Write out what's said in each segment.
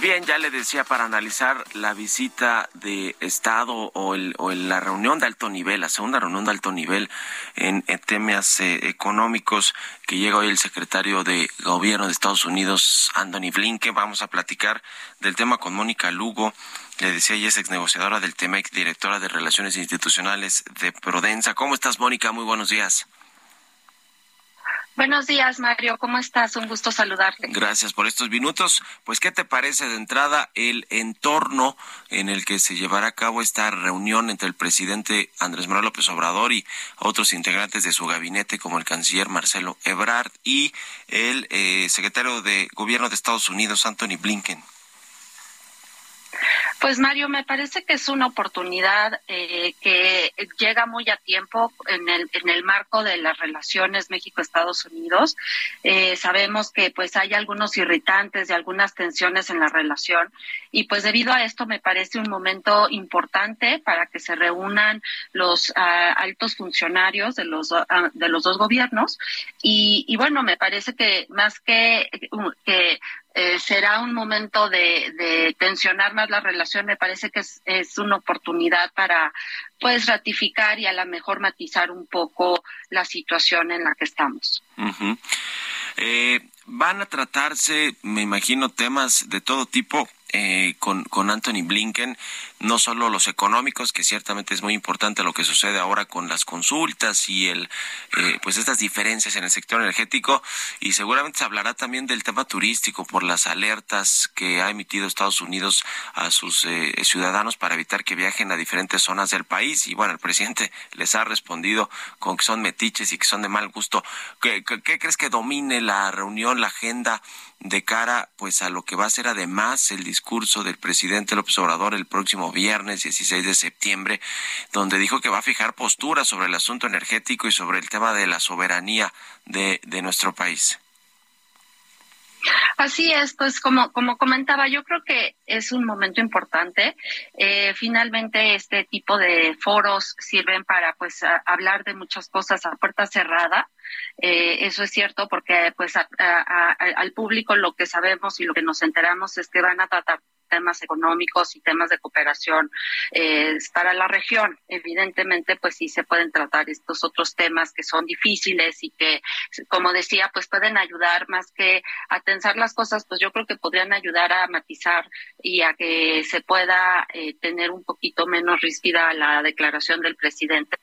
Bien, ya le decía, para analizar la visita de Estado o, el, o la reunión de alto nivel, la segunda reunión de alto nivel en, temas eh, económicos que llega hoy el secretario de Gobierno de Estados Unidos, Anthony Blinken, vamos a platicar del tema con Mónica Lugo. Le decía, ella es ex negociadora del TEMEC, directora de Relaciones Institucionales de Prodensa. ¿Cómo estás, Mónica? Muy buenos días. Buenos días, Mario. ¿Cómo estás? Un gusto saludarte. Gracias por estos minutos. Pues, ¿qué te parece de entrada el entorno en el que se llevará a cabo esta reunión entre el presidente Andrés Manuel López Obrador y otros integrantes de su gabinete, como el canciller Marcelo Ebrard y el eh, secretario de Gobierno de Estados Unidos, Anthony Blinken? Pues Mario, me parece que es una oportunidad eh, que llega muy a tiempo en el, en el marco de las relaciones México-Estados Unidos. Eh, sabemos que pues hay algunos irritantes y algunas tensiones en la relación y pues debido a esto me parece un momento importante para que se reúnan los ah, altos funcionarios de los, ah, de los dos gobiernos y, y bueno, me parece que más que, que eh, será un momento de, tensionar más la relación. Me parece que es, una oportunidad para, pues, ratificar y a lo mejor matizar un poco la situación en la que estamos. Eh, van a tratarse, me imagino, temas de todo tipo eh, con, con Anthony Blinken, no solo los económicos, que ciertamente es muy importante lo que sucede ahora con las consultas y el, eh, pues estas diferencias en el sector energético, y seguramente se hablará también del tema turístico por las alertas que ha emitido Estados Unidos a sus eh, ciudadanos para evitar que viajen a diferentes zonas del país. Y bueno, el presidente les ha respondido con que son metiches y que son de mal gusto. ¿Qué, qué crees que domine la reunión, la agenda? De cara pues a lo que va a ser además el discurso del presidente López Obrador el próximo viernes 16 de septiembre, donde dijo que va a fijar postura sobre el asunto energético y sobre el tema de la soberanía de, de nuestro país. Así es, pues como, como comentaba, yo creo que es un momento importante. Eh, finalmente, este tipo de foros sirven para pues hablar de muchas cosas a puerta cerrada. Eh, eso es cierto porque pues al público lo que sabemos y lo que nos enteramos es que van a tratar temas económicos y temas de cooperación eh, para la región. Evidentemente, pues sí se pueden tratar estos otros temas que son difíciles y que, como decía, pues pueden ayudar más que a tensar las cosas, pues yo creo que podrían ayudar a matizar y a que se pueda eh, tener un poquito menos rígida la declaración del presidente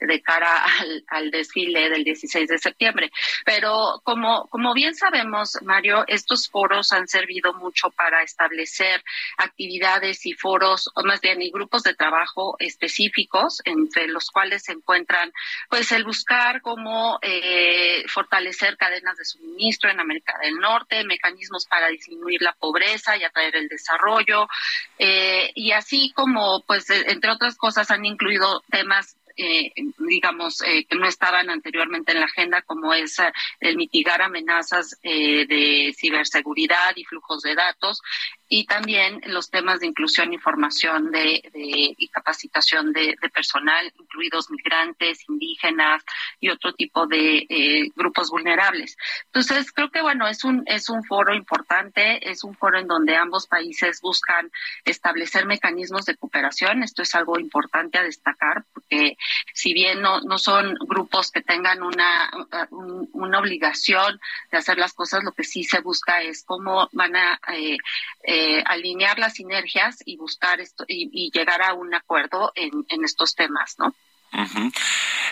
de cara al, al desfile del 16 de septiembre. Pero como, como bien sabemos, Mario, estos foros han servido mucho para establecer actividades y foros, o más bien, y grupos de trabajo específicos, entre los cuales se encuentran, pues, el buscar cómo eh, fortalecer cadenas de suministro en América del Norte, mecanismos para disminuir la pobreza y atraer el desarrollo, eh, y así como, pues, entre otras cosas, han incluido temas eh, digamos, eh, que no estaban anteriormente en la agenda, como es eh, el mitigar amenazas eh, de ciberseguridad y flujos de datos, y también los temas de inclusión y formación de, y capacitación de, personal, incluidos migrantes, indígenas y otro tipo de eh, grupos vulnerables. Entonces, creo que bueno, es un, es un foro importante, es un foro en donde ambos países buscan establecer mecanismos de cooperación. Esto es algo importante a destacar, porque si bien no, no son grupos que tengan una, una obligación de hacer las cosas, lo que sí se busca es cómo van a eh, eh, alinear las sinergias y buscar esto y, llegar a un acuerdo en, estos temas, ¿no?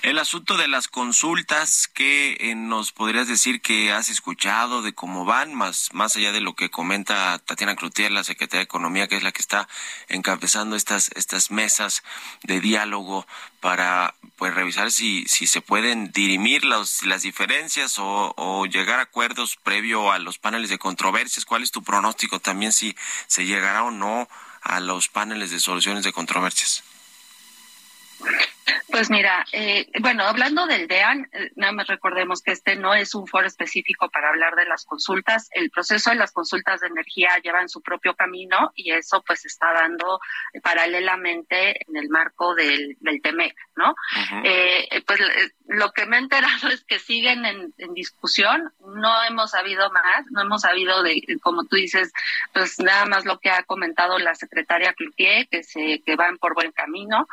El asunto de las consultas, ¿qué eh, nos podrías decir que has escuchado de cómo van, más, más allá de lo que comenta Tatiana Cloutier, la secretaria de Economía, que es la que está encabezando estas, estas mesas de diálogo para pues revisar si, si se pueden dirimir las, las diferencias o, o llegar a acuerdos previo a los paneles de controversias? ¿Cuál es tu pronóstico también si se llegará o no a los paneles de soluciones de controversias? Pues mira, eh, bueno, hablando del DEAN, eh, nada más recordemos que este no es un foro específico para hablar de las consultas. El proceso de las consultas de energía lleva en su propio camino y eso pues está dando paralelamente en el marco del, del TEMEC, ¿no? eh, pues lo que me he enterado es que siguen en, en, discusión, no hemos sabido más, no hemos sabido de, como tú dices, pues nada más lo que ha comentado la secretaria Cloutier, que se que van por buen camino,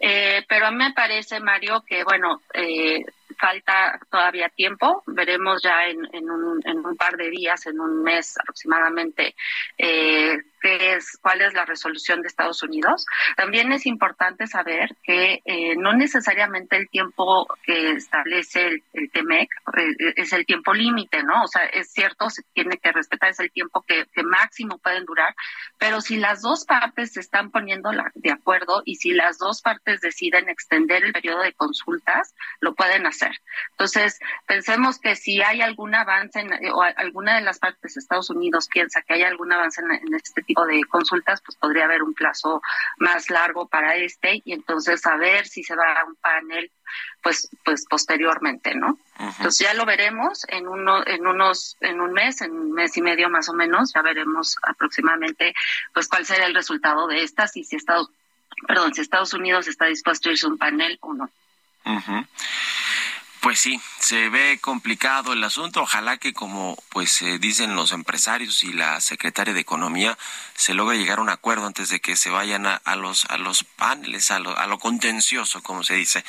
eh, pero a mí me parece, Mario, que bueno, eh, falta todavía tiempo, veremos ya en, en, un, en un par de días, en un mes aproximadamente, eh, qué es, cuál es la resolución de Estados Unidos. También es importante saber que eh, no necesariamente el tiempo que establece el, el TEMEC eh, es el tiempo límite, ¿no? O sea, es cierto, se tiene que respetar, es el tiempo que, que máximo pueden durar, pero si las dos partes se están poniendo la, de acuerdo y si las dos partes deciden extender el periodo de consultas, lo pueden hacer. Entonces, pensemos que si hay algún avance en, o alguna de las partes de Estados Unidos piensa que hay algún avance en, en este tipo de consultas, pues podría haber un plazo más largo para este y entonces saber si se va a un panel pues pues posteriormente, ¿no? Entonces ya lo veremos en uno en unos en un mes, en un mes y medio más o menos, ya veremos aproximadamente pues cuál será el resultado de estas y si Estados perdón, si Estados Unidos está dispuesto a irse a un panel o no. -huh. Pues sí, se ve complicado el asunto. Ojalá que, como pues eh, dicen los empresarios y la secretaria de Economía, se logre llegar a un acuerdo antes de que se vayan a, los a los paneles, a lo, a lo contencioso, como se dice.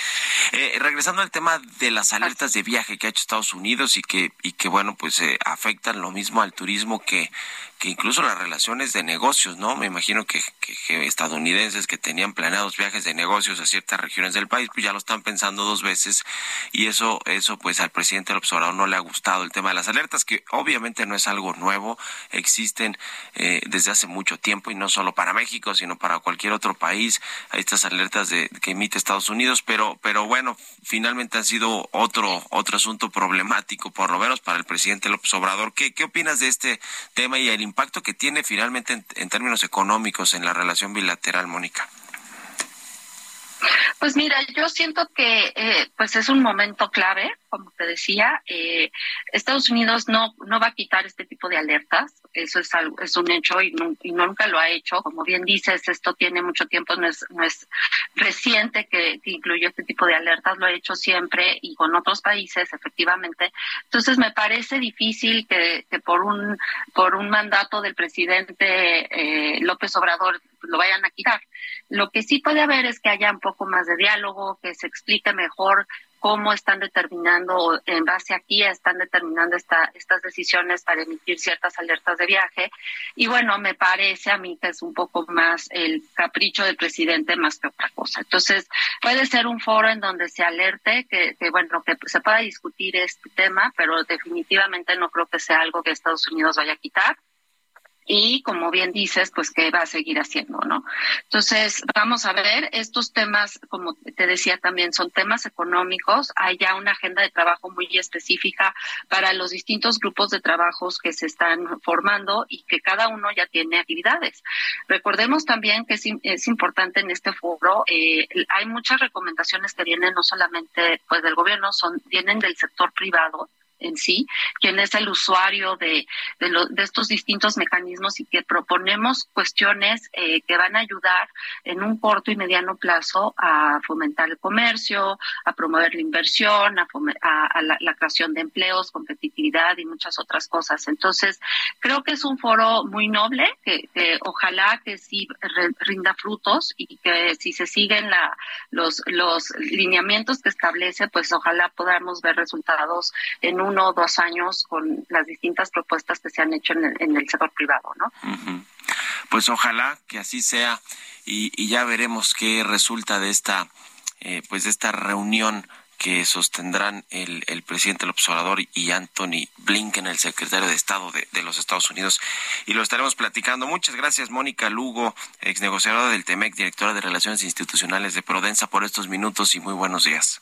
Eh, regresando al tema de las alertas de viaje que ha hecho Estados Unidos y que y que bueno pues eh, afectan lo mismo al turismo que que incluso las relaciones de negocios, ¿no? Me imagino que, que, que, estadounidenses que tenían planeados viajes de negocios a ciertas regiones del país, pues ya lo están pensando dos veces y eso, eso pues al presidente López Obrador no le ha gustado el tema de las alertas, que obviamente no es algo nuevo, existen eh, desde hace mucho tiempo y no solo para México, sino para cualquier otro país, hay estas alertas de, que emite Estados Unidos, pero, pero bueno, finalmente han sido otro, otro asunto problemático, por lo menos para el presidente López Obrador. ¿Qué, qué opinas de este tema y el impacto que tiene finalmente en, en términos económicos en la relación bilateral, Mónica? Pues mira, yo siento que eh, pues es un momento clave, como te decía. Eh, Estados Unidos no no va a quitar este tipo de alertas, eso es algo, es un hecho y, nunca lo ha hecho. Como bien dices, esto tiene mucho tiempo, no es no es reciente que, que incluyó este tipo de alertas, lo ha hecho siempre y con otros países, efectivamente. Entonces me parece difícil que, que por un por un mandato del presidente eh, López Obrador lo vayan a quitar. Lo que sí puede haber es que haya un poco más de diálogo, que se explique mejor cómo están determinando, en base aquí están determinando esta, estas decisiones para emitir ciertas alertas de viaje. Y bueno, me parece a mí que es un poco más el capricho del presidente más que otra cosa. Entonces, puede ser un foro en donde se alerte, que, que bueno, que se pueda discutir este tema, pero definitivamente no creo que sea algo que Estados Unidos vaya a quitar y como bien dices, pues qué va a seguir haciendo, ¿no? Entonces, vamos a ver, estos temas, como te decía también, son temas económicos, hay ya una agenda de trabajo muy específica para los distintos grupos de trabajos que se están formando y que cada uno ya tiene actividades. Recordemos también que es, es importante en este foro, eh, hay muchas recomendaciones que vienen no solamente pues del gobierno, son vienen del sector privado en sí, quién es el usuario de, de, lo, de, estos distintos mecanismos y que proponemos cuestiones eh, que van a ayudar en un corto y mediano plazo a fomentar el comercio, a promover la inversión, a, a, a la, la, creación de empleos, competitividad y muchas otras cosas. Entonces, creo que es un foro muy noble, que, que ojalá que sí rinda frutos y que si se siguen la, los, los lineamientos que establece, pues ojalá podamos ver resultados en un uno o dos años con las distintas propuestas que se han hecho en el, en el sector privado, ¿no? Pues ojalá que así sea y, ya veremos qué resulta de esta eh, pues de esta reunión que sostendrán el, el presidente del observador y Anthony Blinken, el secretario de Estado de, los Estados Unidos. Y lo estaremos platicando. Muchas gracias, Mónica Lugo, ex negociadora del TEMEC, directora de Relaciones Institucionales de Prodensa, por estos minutos y muy buenos días.